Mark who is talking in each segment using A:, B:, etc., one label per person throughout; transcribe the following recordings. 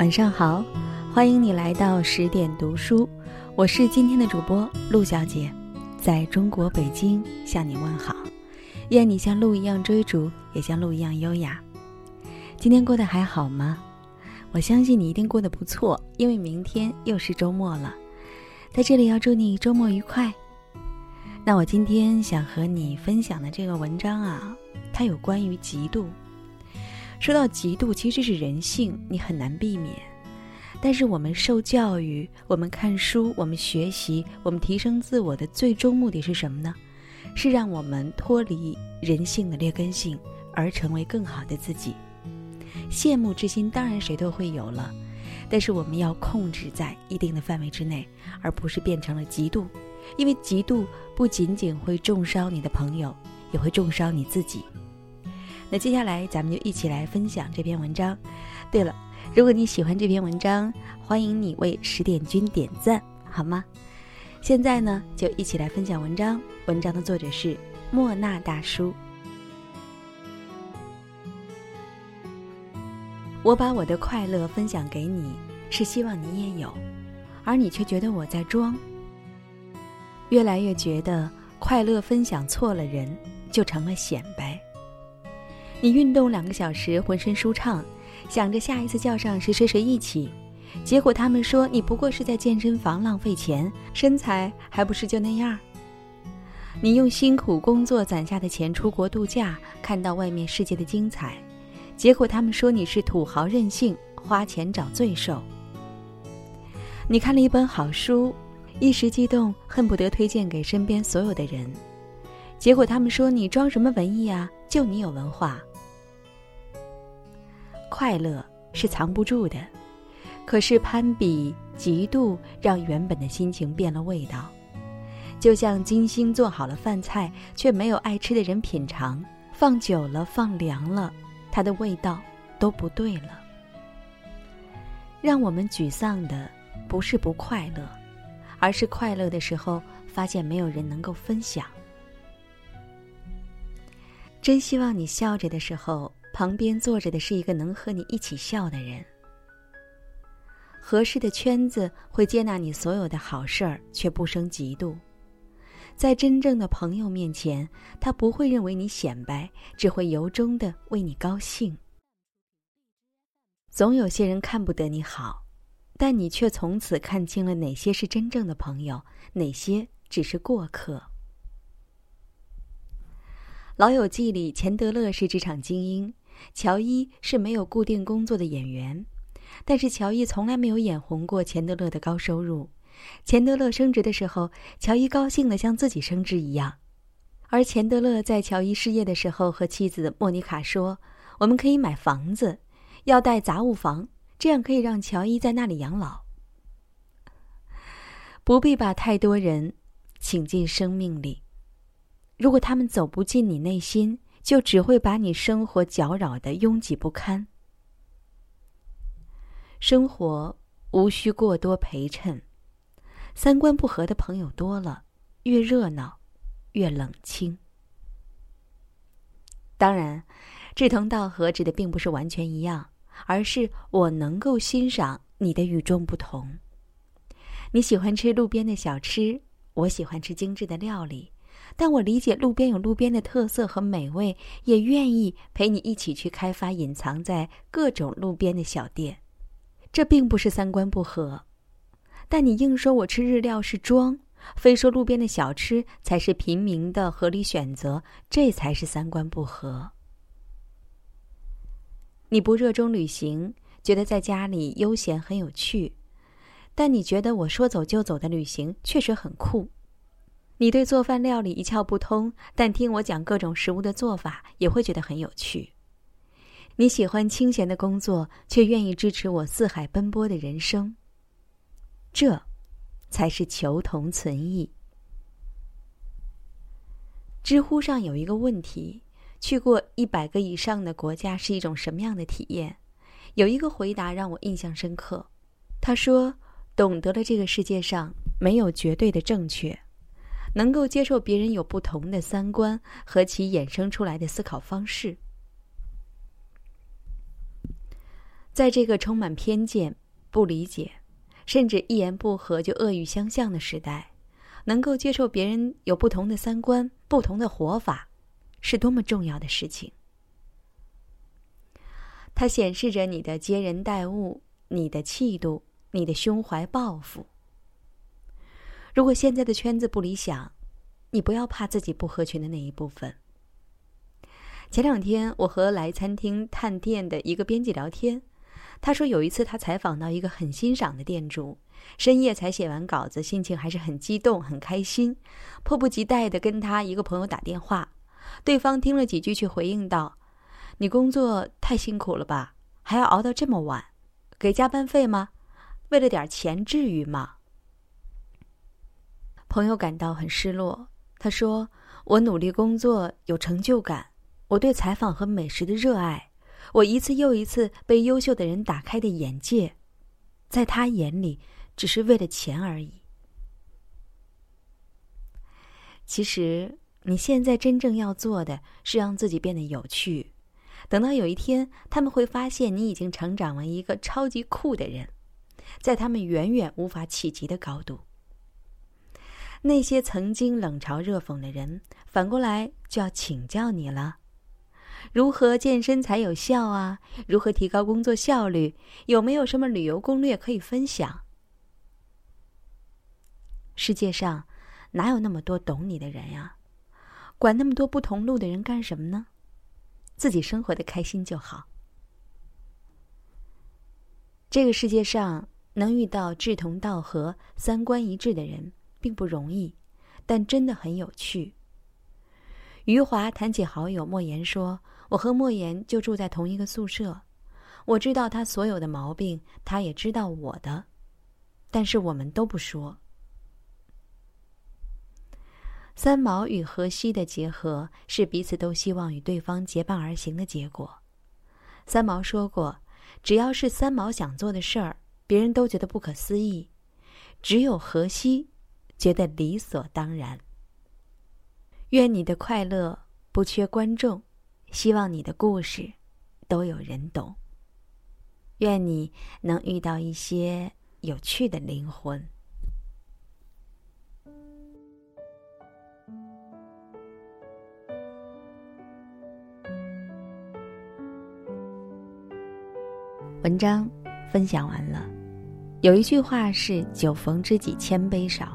A: 晚上好，欢迎你来到十点读书，我是今天的主播陆小姐，在中国北京向你问好，愿你像鹿一样追逐，也像鹿一样优雅。今天过得还好吗？我相信你一定过得不错，因为明天又是周末了。在这里要祝你周末愉快。那我今天想和你分享的这个文章啊，它有关于嫉妒。说到嫉妒，其实是人性，你很难避免。但是我们受教育，我们看书，我们学习，我们提升自我的最终目的是什么呢？是让我们脱离人性的劣根性，而成为更好的自己。羡慕之心当然谁都会有了，但是我们要控制在一定的范围之内，而不是变成了嫉妒。因为嫉妒不仅仅会重伤你的朋友，也会重伤你自己。那接下来咱们就一起来分享这篇文章。对了，如果你喜欢这篇文章，欢迎你为十点君点赞，好吗？现在呢，就一起来分享文章。文章的作者是莫那大叔。我把我的快乐分享给你，是希望你也有，而你却觉得我在装。越来越觉得快乐分享错了人，就成了显摆。你运动两个小时，浑身舒畅，想着下一次叫上谁谁谁一起，结果他们说你不过是在健身房浪费钱，身材还不是就那样。你用辛苦工作攒下的钱出国度假，看到外面世界的精彩，结果他们说你是土豪任性，花钱找罪受。你看了一本好书，一时激动，恨不得推荐给身边所有的人，结果他们说你装什么文艺啊，就你有文化。快乐是藏不住的，可是攀比、嫉妒让原本的心情变了味道。就像精心做好了饭菜，却没有爱吃的人品尝，放久了、放凉了，它的味道都不对了。让我们沮丧的不是不快乐，而是快乐的时候发现没有人能够分享。真希望你笑着的时候。旁边坐着的是一个能和你一起笑的人。合适的圈子会接纳你所有的好事儿，却不生嫉妒。在真正的朋友面前，他不会认为你显摆，只会由衷的为你高兴。总有些人看不得你好，但你却从此看清了哪些是真正的朋友，哪些只是过客。《老友记》里，钱德勒是职场精英。乔伊是没有固定工作的演员，但是乔伊从来没有眼红过钱德勒的高收入。钱德勒升职的时候，乔伊高兴的像自己升职一样。而钱德勒在乔伊失业的时候，和妻子莫妮卡说：“我们可以买房子，要带杂物房，这样可以让乔伊在那里养老。不必把太多人请进生命里，如果他们走不进你内心。”就只会把你生活搅扰的拥挤不堪。生活无需过多陪衬，三观不合的朋友多了，越热闹，越冷清。当然，志同道合指的并不是完全一样，而是我能够欣赏你的与众不同。你喜欢吃路边的小吃，我喜欢吃精致的料理。但我理解路边有路边的特色和美味，也愿意陪你一起去开发隐藏在各种路边的小店。这并不是三观不合，但你硬说我吃日料是装，非说路边的小吃才是平民的合理选择，这才是三观不合。你不热衷旅行，觉得在家里悠闲很有趣，但你觉得我说走就走的旅行确实很酷。你对做饭料理一窍不通，但听我讲各种食物的做法也会觉得很有趣。你喜欢清闲的工作，却愿意支持我四海奔波的人生。这，才是求同存异。知乎上有一个问题：去过一百个以上的国家是一种什么样的体验？有一个回答让我印象深刻。他说：“懂得了这个世界上没有绝对的正确。”能够接受别人有不同的三观和其衍生出来的思考方式。在这个充满偏见、不理解，甚至一言不合就恶语相向的时代，能够接受别人有不同的三观、不同的活法，是多么重要的事情。它显示着你的接人待物、你的气度、你的胸怀抱负。如果现在的圈子不理想，你不要怕自己不合群的那一部分。前两天我和来餐厅探店的一个编辑聊天，他说有一次他采访到一个很欣赏的店主，深夜才写完稿子，心情还是很激动、很开心，迫不及待的跟他一个朋友打电话。对方听了几句，却回应道：“你工作太辛苦了吧？还要熬到这么晚，给加班费吗？为了点钱，至于吗？”朋友感到很失落。他说：“我努力工作，有成就感。我对采访和美食的热爱，我一次又一次被优秀的人打开的眼界，在他眼里只是为了钱而已。其实，你现在真正要做的是让自己变得有趣。等到有一天，他们会发现你已经成长为一个超级酷的人，在他们远远无法企及的高度。”那些曾经冷嘲热讽的人，反过来就要请教你了：如何健身才有效啊？如何提高工作效率？有没有什么旅游攻略可以分享？世界上哪有那么多懂你的人呀？管那么多不同路的人干什么呢？自己生活的开心就好。这个世界上能遇到志同道合、三观一致的人。并不容易，但真的很有趣。余华谈起好友莫言说：“我和莫言就住在同一个宿舍，我知道他所有的毛病，他也知道我的，但是我们都不说。”三毛与荷西的结合是彼此都希望与对方结伴而行的结果。三毛说过：“只要是三毛想做的事儿，别人都觉得不可思议，只有荷西。”觉得理所当然。愿你的快乐不缺观众，希望你的故事都有人懂。愿你能遇到一些有趣的灵魂。文章分享完了，有一句话是“酒逢知己千杯少”。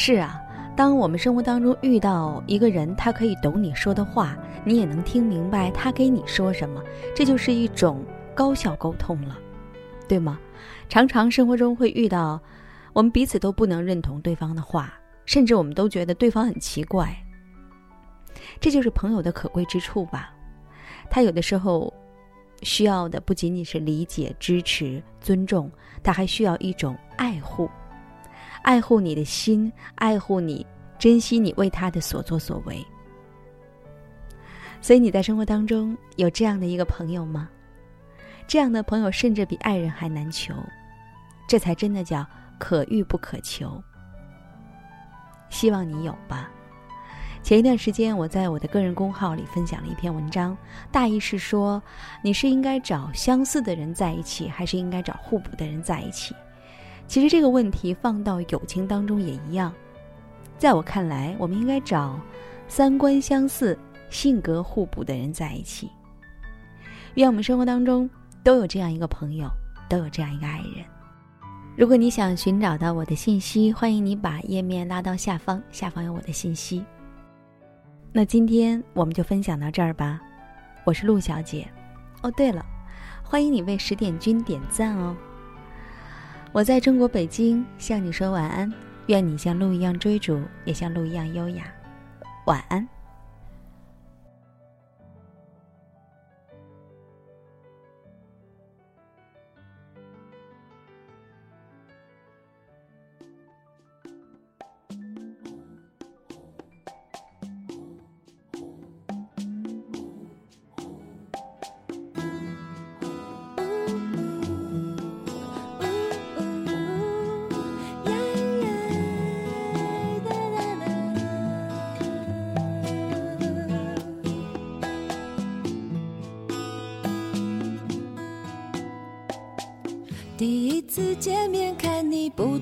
A: 是啊，当我们生活当中遇到一个人，他可以懂你说的话，你也能听明白他给你说什么，这就是一种高效沟通了，对吗？常常生活中会遇到，我们彼此都不能认同对方的话，甚至我们都觉得对方很奇怪。这就是朋友的可贵之处吧。他有的时候需要的不仅仅是理解、支持、尊重，他还需要一种爱护。爱护你的心，爱护你，珍惜你为他的所作所为。所以你在生活当中有这样的一个朋友吗？这样的朋友甚至比爱人还难求，这才真的叫可遇不可求。希望你有吧。前一段时间我在我的个人公号里分享了一篇文章，大意是说你是应该找相似的人在一起，还是应该找互补的人在一起？其实这个问题放到友情当中也一样，在我看来，我们应该找三观相似、性格互补的人在一起。愿我们生活当中都有这样一个朋友，都有这样一个爱人。如果你想寻找到我的信息，欢迎你把页面拉到下方，下方有我的信息。那今天我们就分享到这儿吧。我是陆小姐。哦，对了，欢迎你为十点君点赞哦。我在中国北京向你说晚安，愿你像鹿一样追逐，也像鹿一样优雅。晚安。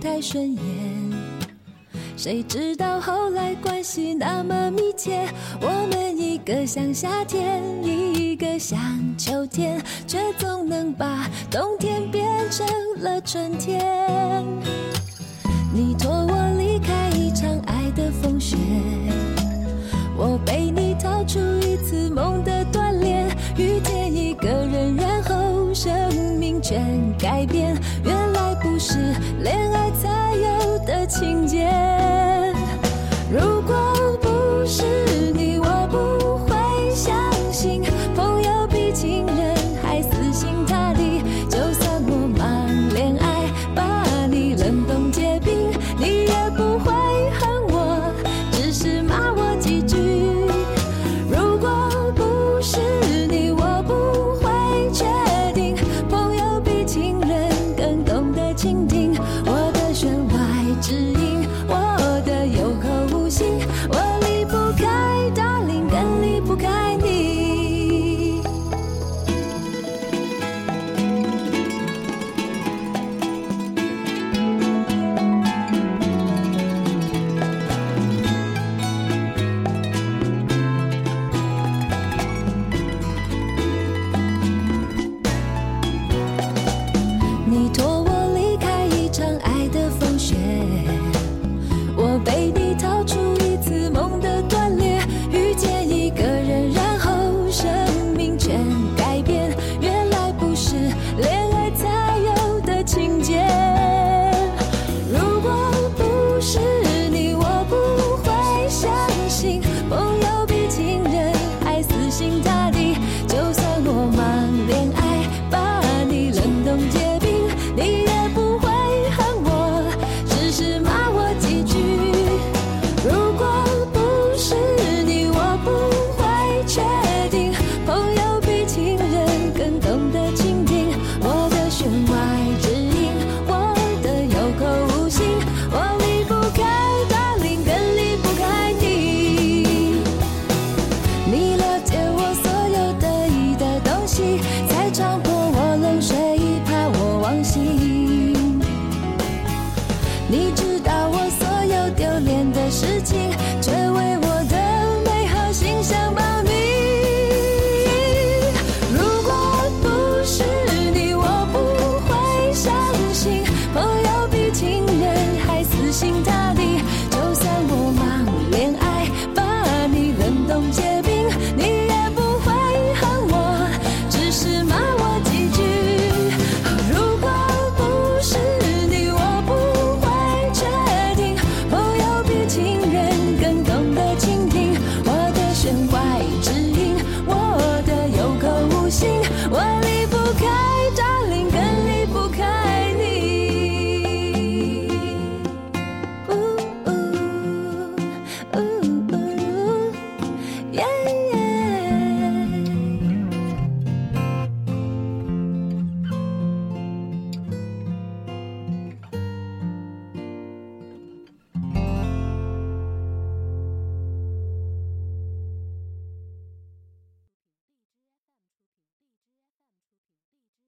B: 太顺眼，谁知道后来关系那么密切。我们一个像夏天，一个像秋天，却总能把冬天变成了春天。